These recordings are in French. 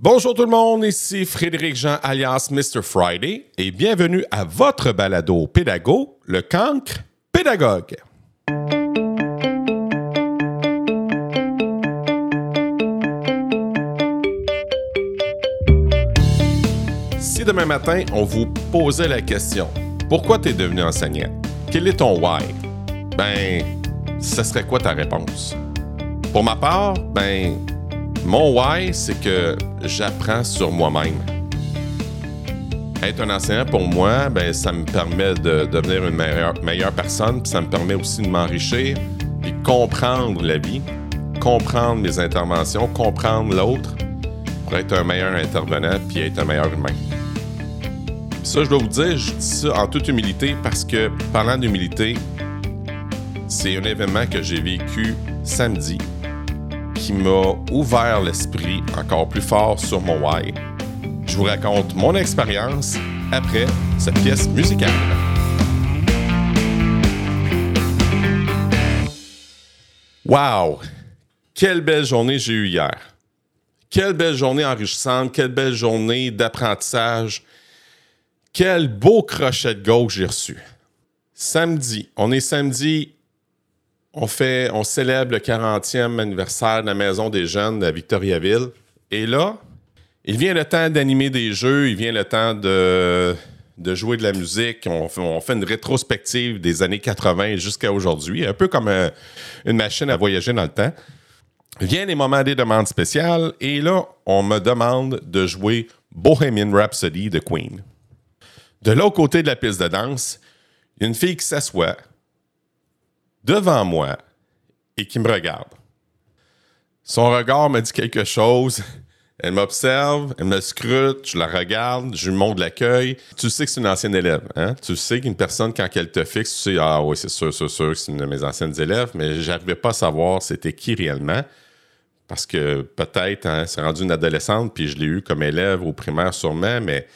Bonjour tout le monde, ici Frédéric Jean alias Mr. Friday et bienvenue à votre balado pédago, le cancre pédagogue. Si demain matin on vous posait la question, pourquoi tu es devenu enseignant? Quel est ton why? Ben, ce serait quoi ta réponse? Pour ma part, ben, mon why, c'est que j'apprends sur moi-même. Être un enseignant, pour moi, ben, ça me permet de devenir une meilleure, personne, puis ça me permet aussi de m'enrichir, puis comprendre la vie, comprendre mes interventions, comprendre l'autre, pour être un meilleur intervenant, puis être un meilleur humain. Ça, je dois vous dire, je dis ça en toute humilité parce que, parlant d'humilité, c'est un événement que j'ai vécu samedi qui m'a ouvert l'esprit encore plus fort sur mon why. Je vous raconte mon expérience après cette pièce musicale. Wow! Quelle belle journée j'ai eue hier. Quelle belle journée enrichissante, quelle belle journée d'apprentissage. Quel beau crochet de gauche j'ai reçu. Samedi, on est samedi on fait, on célèbre le 40e anniversaire de la Maison des Jeunes à Victoriaville. Et là, il vient le temps d'animer des jeux, il vient le temps de, jouer de la musique. On, fait une rétrospective des années 80 jusqu'à aujourd'hui, un peu comme euh, une machine à voyager dans le temps. Viennent les moments des demandes spéciales et là, on me demande de jouer Bohemian Rhapsody de Queen. De l'autre côté de la piste de danse, une fille qui s'assoit, devant moi et qui me regarde. Son regard me dit quelque chose. Elle m'observe, elle me scrute, je la regarde, je lui montre l'accueil. Tu sais que c'est une ancienne élève. Hein? Tu sais qu'une personne, quand elle te fixe, tu sais, ah oui, c'est sûr, c'est sûr, c'est une de mes anciennes élèves, mais j'arrivais pas à savoir c'était qui réellement. Parce que peut-être, hein, c'est rendu une adolescente, puis je l'ai eu comme élève au primaire sûrement, mais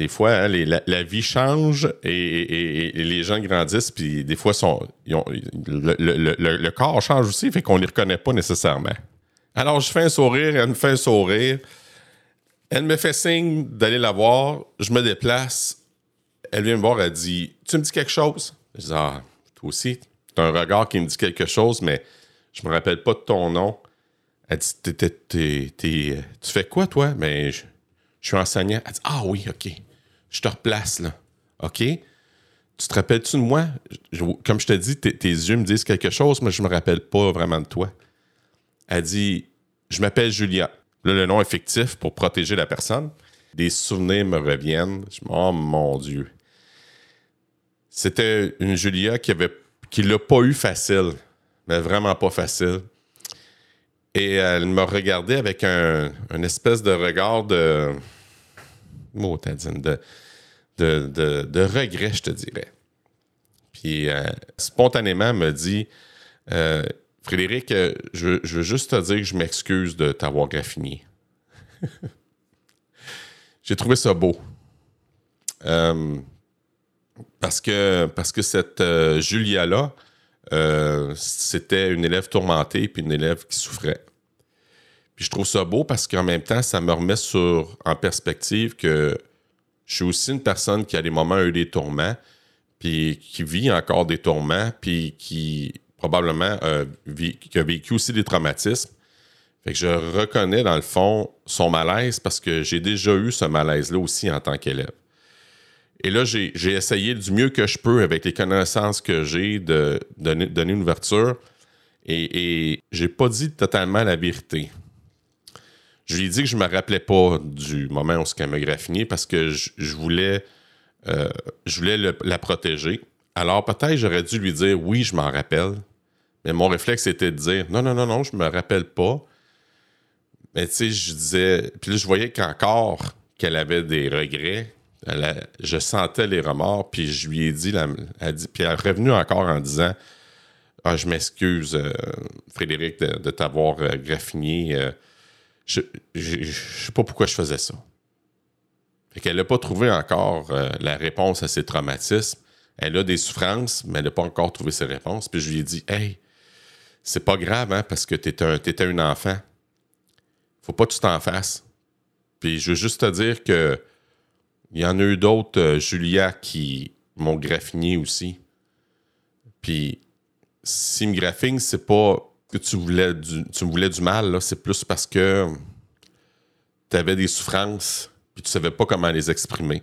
des fois, hein, la, vie change et, les gens grandissent, puis des fois, le, corps change aussi, fait qu'on ne les reconnaît pas nécessairement. Alors, je fais un sourire, elle me fait un sourire. Elle me fait signe d'aller la voir. Je me déplace. Elle vient me voir, elle dit Tu me dis quelque chose? Je dis Ah, toi aussi, tu as un regard qui me dit quelque chose, mais je me rappelle pas de ton nom. Elle dit Tu fais quoi, toi? Mais je, je suis enseignant. Elle dit Ah oui, OK. Je te replace, là. OK? Tu te rappelles-tu de moi? comme je te dis, tes yeux me disent quelque chose, mais je me rappelle pas vraiment de toi. Elle dit Je m'appelle Julia. Là, le nom est fictif pour protéger la personne. Des souvenirs me reviennent. Je, oh mon Dieu. C'était une Julia qui avait qui l'a pas eu facile, mais vraiment pas facile. Et elle me regardait avec un, espèce de regard de. Mot, de, de, de, regret, je te dirais. Puis euh, spontanément, me dit euh, Frédéric, euh, je, veux juste te dire que je m'excuse de t'avoir graffiné. J'ai trouvé ça beau. parce, que, parce que cette Julia-là, c'était une élève tourmentée puis une élève qui souffrait. Je trouve ça beau parce qu'en même temps, ça me remet sur, en perspective que je suis aussi une personne qui a des moments eu des tourments, puis qui vit encore des tourments, puis qui probablement qui a vécu aussi des traumatismes. Fait que je reconnais dans le fond son malaise parce que j'ai déjà eu ce malaise-là aussi en tant qu'élève. Et là, j'ai essayé du mieux que je peux avec les connaissances que j'ai de, donner, une ouverture. Et, et j'ai pas dit totalement la vérité. Je lui ai dit que je me rappelais pas du moment où elle m'a graffiné parce que je, voulais, euh, je voulais la protéger. Alors peut-être j'aurais dû lui dire oui, je m'en rappelle. Mais mon réflexe était de dire non, non, non, non, je me rappelle pas. Mais tu sais, je disais. Puis là, je voyais qu'encore qu'elle avait des regrets. je sentais les remords, puis je lui ai dit, elle dit puis elle est revenue encore en disant ah, Je m'excuse, euh, Frédéric, de, t'avoir euh, graffiné je ne sais pas pourquoi je faisais ça. Fait qu'elle n'a pas trouvé encore euh, la réponse à ses traumatismes. Elle a des souffrances, mais elle n'a pas encore trouvé ses réponses. Puis je lui ai dit Hey, c'est pas grave, hein, parce que tu étais un, enfant. Faut pas que tu t'en fasses. Puis je veux juste te dire que il y en a eu d'autres, euh, Julia, qui m'ont graffiné aussi. Puis si me graffine, c'est pas que tu voulais du, voulais du mal, c'est plus parce que tu avais des souffrances, puis tu savais pas comment les exprimer.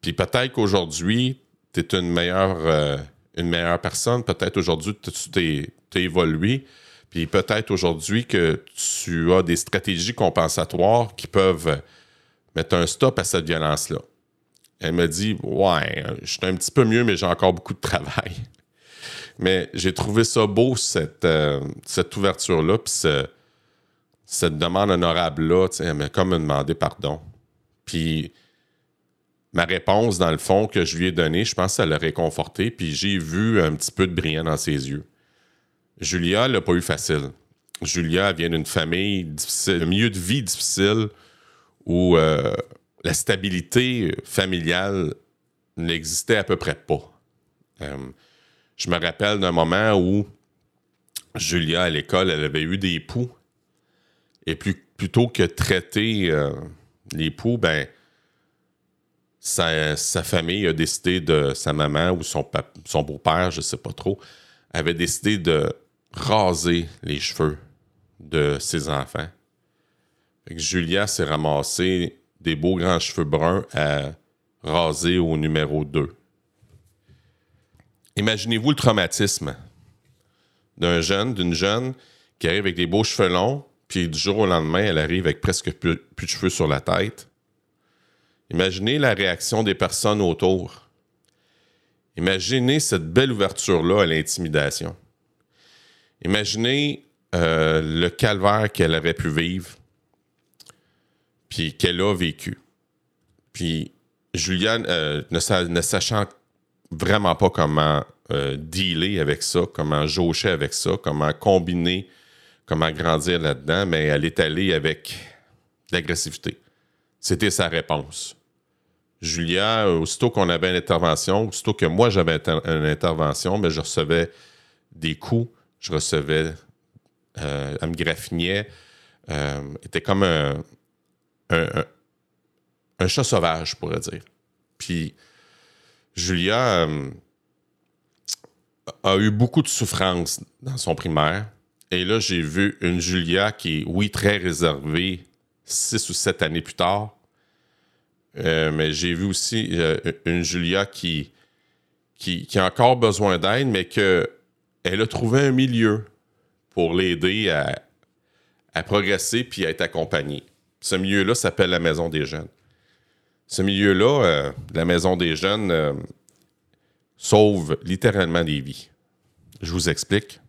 Puis peut-être qu'aujourd'hui, tu es une meilleure, euh, une meilleure personne. Peut-être aujourd'hui, tu t'es évolué. Puis peut-être aujourd'hui que tu as des stratégies compensatoires qui peuvent mettre un stop à cette violence-là. Elle me dit Ouais, je suis un petit peu mieux, mais j'ai encore beaucoup de travail. Mais j'ai trouvé ça beau, cette, euh, cette ouverture-là, puis cette demande honorable-là. Elle m'a comme demandé pardon. Puis ma réponse, dans le fond, que je lui ai donnée, je pense que ça l'a réconforté, puis j'ai vu un petit peu de brillant dans ses yeux. Julia l'a pas eu facile. Julia vient d'une famille difficile, un milieu de vie difficile où euh, la stabilité familiale n'existait à peu près pas. Euh, je me rappelle d'un moment où Julia, à l'école, elle avait eu des poux. Et plutôt que traiter euh, les poux, ben, sa, famille a décidé de, sa maman ou son, beau-père, je ne sais pas trop, avait décidé de raser les cheveux de ses enfants. Julia s'est ramassé des beaux grands cheveux bruns à raser au numéro 2. Imaginez-vous le traumatisme d'un jeune, d'une jeune qui arrive avec des beaux cheveux longs, puis du jour au lendemain, elle arrive avec presque plus, de cheveux sur la tête. Imaginez la réaction des personnes autour. Imaginez cette belle ouverture-là à l'intimidation. Imaginez euh, le calvaire qu'elle aurait pu vivre, puis qu'elle a vécu. Puis Juliane, euh, ne, sachant vraiment pas comment euh, dealer avec ça, comment jaucher avec ça, comment combiner, comment grandir là-dedans, mais elle est allée avec l'agressivité. C'était sa réponse. Julia, aussitôt qu'on avait une intervention, aussitôt que moi j'avais une intervention, mais je recevais des coups, je recevais, euh, elle me graffinait, euh, était comme un, un, chat sauvage, je pourrais dire. Puis Julia euh, a eu beaucoup de souffrance dans son primaire. Et là, j'ai vu une Julia qui est, oui, très réservée six ou sept années plus tard. Euh, mais j'ai vu aussi euh, une Julia qui, qui, a encore besoin d'aide, mais qu'elle a trouvé un milieu pour l'aider à, à, progresser puis à être accompagnée. Ce milieu-là s'appelle la Maison des Jeunes. Ce milieu-là, euh, la Maison des Jeunes, sauve littéralement des vies. Je vous explique.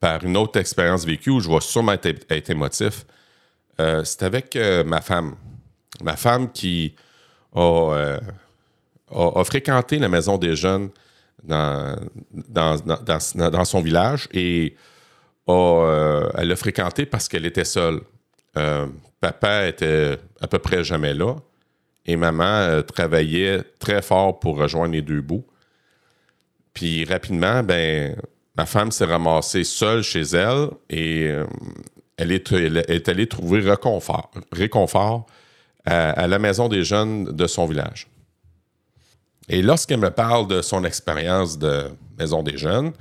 Par une autre expérience vécue où je vais sûrement être, émotif. C'est avec ma femme. Ma femme qui euh, a, fréquenté la maison des jeunes dans, dans, son village et euh, elle l'a fréquenté parce qu'elle était seule. Euh, papa était à peu près jamais là et maman travaillait très fort pour rejoindre les deux bouts. Puis rapidement, ben, ma femme s'est ramassée seule chez elle et elle, est, elle, est, allée trouver réconfort, réconfort à, la maison des jeunes de son village. Et lorsqu'elle me parle de son expérience de maison des jeunes,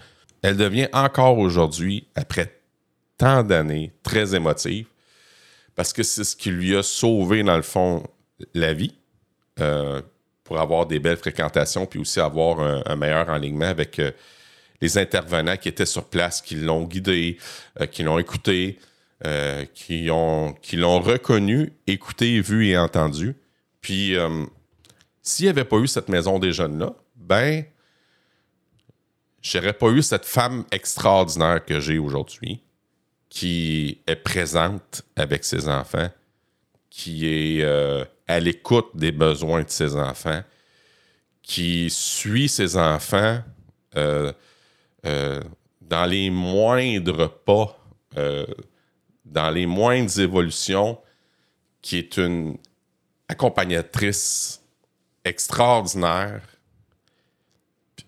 elle devient encore aujourd'hui, après tant d'années, très émotive, parce que c'est ce qui lui a sauvé, dans le fond, la vie, euh, pour avoir des belles fréquentations, puis aussi avoir un, meilleur enlignement avec euh, les intervenants qui étaient sur place, qui l'ont guidé, euh, qui l'ont écouté, qui, ont, qui l'ont reconnu, écouté, vu et entendu. Puis, s'il n'y avait pas eu cette maison des jeunes-là, ben, j'aurais pas eu cette femme extraordinaire que j'ai aujourd'hui, qui est présente avec ses enfants, qui est euh, à l'écoute des besoins de ses enfants, qui suit ses enfants dans les moindres pas dans les moindres évolutions, qui est une accompagnatrice extraordinaire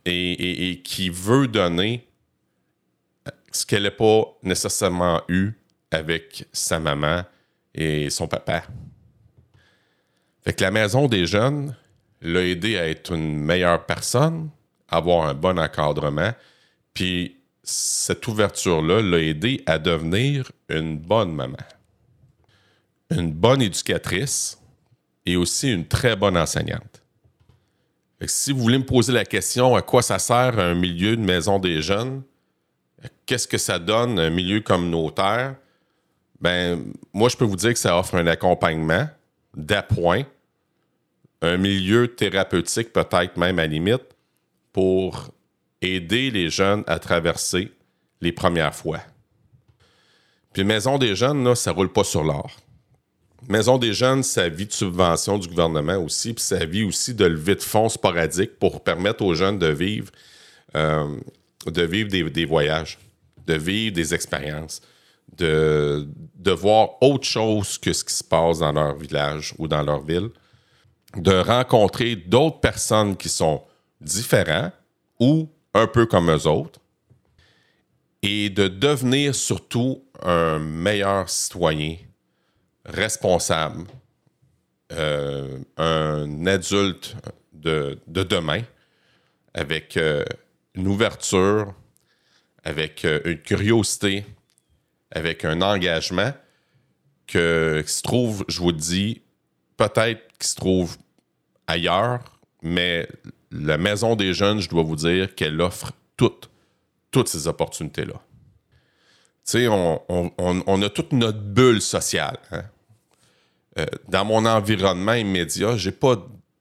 et, qui veut donner ce qu'elle n'a pas nécessairement eu avec sa maman et son papa. Fait que la maison des jeunes l'a aidé à être une meilleure personne, avoir un bon encadrement, puis cette ouverture-là l'a aidé à devenir une bonne maman, une bonne éducatrice et aussi une très bonne enseignante. si vous voulez me poser la question à quoi ça sert un milieu de maison des jeunes, qu'est-ce que ça donne un milieu communautaire, ben moi je peux vous dire que ça offre un accompagnement d'appoint, un milieu thérapeutique peut-être même à limite pour aider les jeunes à traverser les premières fois. Puis Maison des jeunes, là, ça roule pas sur l'or. Maison des jeunes, ça vit de subventions du gouvernement aussi, puis ça vit aussi de levée de fonds sporadiques pour permettre aux jeunes de vivre, euh, de vivre des, voyages, de vivre des expériences, de, de voir autre chose que ce qui se passe dans leur village ou dans leur ville, de rencontrer d'autres personnes qui sont différentes ou un peu comme eux autres, et de devenir surtout un meilleur citoyen responsable, euh, un adulte de, demain, avec euh, une ouverture, avec euh, une curiosité, avec un engagement que, qui se trouve, je vous dis, peut-être qui se trouve ailleurs, mais la Maison des Jeunes, je dois vous dire qu'elle offre toutes, toutes ces opportunités-là. Tu sais, on, a toute notre bulle sociale. Hein. Euh, dans mon environnement immédiat, j'ai pas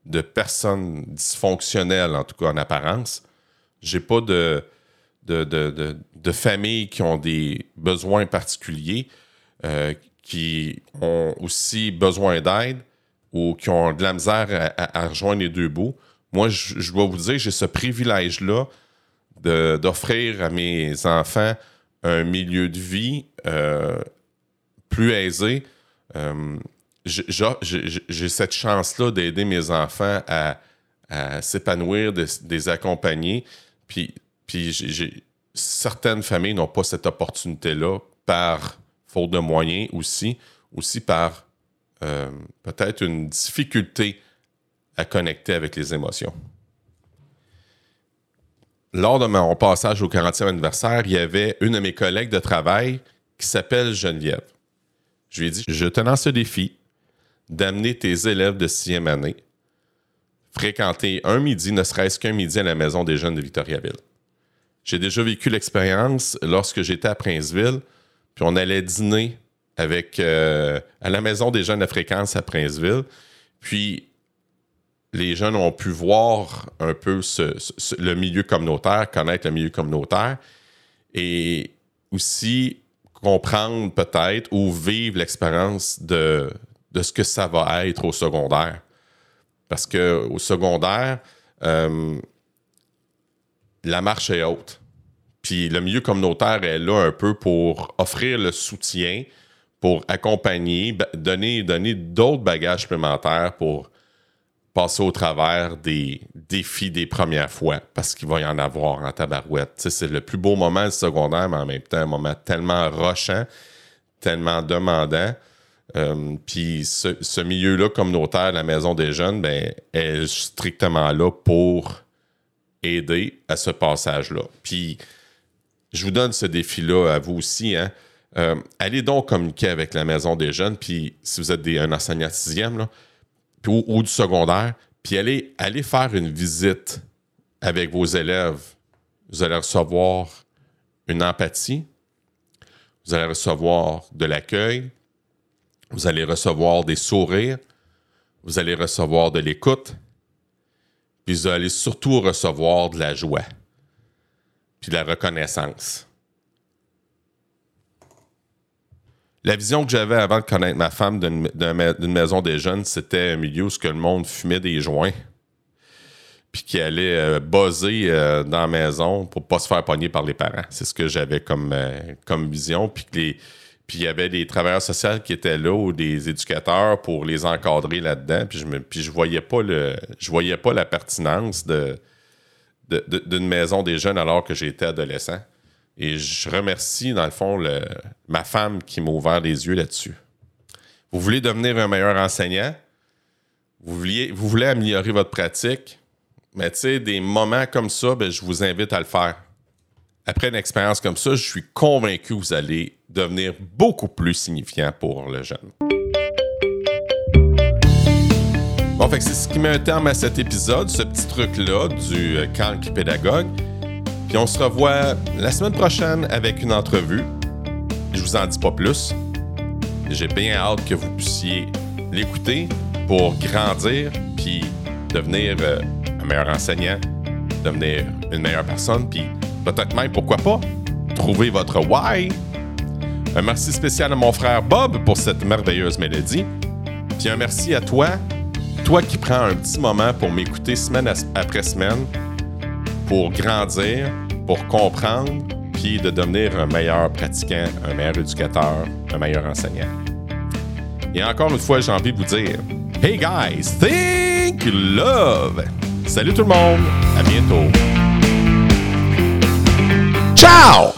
de personnes dysfonctionnelles, en tout cas en apparence. J'ai pas de, de, de, familles qui ont des besoins particuliers, euh, qui ont aussi besoin d'aide ou qui ont de la misère à rejoindre les deux bouts moi, je, dois vous dire, j'ai ce privilège-là d'offrir à mes enfants un milieu de vie euh, plus aisé. Euh, j'ai cette chance-là d'aider mes enfants à, s'épanouir, de, les accompagner. Puis, puis certaines familles n'ont pas cette opportunité-là par faute de moyens aussi, aussi par euh, peut-être une difficulté à connecter avec les émotions. Lors de mon passage au 40e anniversaire, il y avait une de mes collègues de travail qui s'appelle Geneviève. Je lui ai dit Je te lance ce défi d'amener tes élèves de sixième année fréquenter un midi, ne serait-ce qu'un midi à la maison des jeunes de Victoriaville. J'ai déjà vécu l'expérience lorsque j'étais à Princeville, puis on allait dîner avec euh, à la maison des jeunes de fréquence à Princeville. Puis les jeunes ont pu voir un peu le milieu communautaire, connaître le milieu communautaire et aussi comprendre peut-être ou vivre l'expérience de, de ce que ça va être au secondaire. Parce qu'au secondaire, euh, la marche est haute. Puis le milieu communautaire est là un peu pour offrir le soutien, pour accompagner, donner, d'autres bagages supplémentaires pour passer au travers des défis des premières fois, parce qu'il va y en avoir en tabarouette. c'est le plus beau moment du secondaire, mais en même temps, un moment tellement rochant, tellement demandant. Euh, puis ce, milieu-là communautaire, la maison des jeunes, ben, est strictement là pour aider à ce passage-là. Puis je vous donne ce défi-là à vous aussi. Hein. Euh, allez donc communiquer avec la maison des jeunes. Puis si vous êtes un enseignant sixième, là, ou, du secondaire, puis allez, allez faire une visite avec vos élèves. Vous allez recevoir une empathie, vous allez recevoir de l'accueil, vous allez recevoir des sourires, vous allez recevoir de l'écoute, puis vous surtout recevoir de la joie, puis de la reconnaissance. La vision que j'avais avant de connaître ma femme d'une maison des jeunes, c'était un milieu où le monde fumait des joints. Puis qui allait euh, buzzer euh, dans la maison pour pas se faire pogner par les parents. C'est ce que j'avais comme, euh, comme vision. Puis il y avait des travailleurs sociaux qui étaient là ou des éducateurs pour les encadrer là-dedans. Puis je ne je voyais pas le je voyais pas la pertinence de d'une maison des jeunes alors que j'étais adolescent. Et je remercie, dans le fond, ma femme qui m'a ouvert les yeux là-dessus. Vous voulez devenir un meilleur enseignant? Vous, vouliez, vous voulez améliorer votre pratique? Mais tu sais, des moments comme ça, ben, je vous invite à le faire. Après une expérience comme ça, je suis convaincu que vous allez devenir beaucoup plus signifiant pour le jeune. Bon, fait c'est ce qui met un terme à cet épisode, ce petit truc-là du euh, calque pédagogue. Puis on se revoit la semaine prochaine avec une entrevue. Je vous en dis pas plus. J'ai bien hâte que vous puissiez l'écouter pour grandir puis devenir euh, un meilleur enseignant, devenir une meilleure personne, puis peut-être même, pourquoi pas, trouver votre why. Un merci spécial à mon frère Bob pour cette merveilleuse mélodie. Puis un merci à toi, toi qui prends un petit moment pour m'écouter semaine après semaine, pour grandir, pour comprendre, puis de devenir un meilleur pratiquant, un meilleur éducateur, un meilleur enseignant. Et encore une fois, j'ai envie de vous dire, Hey guys, think love! Salut tout le monde, à bientôt. Ciao!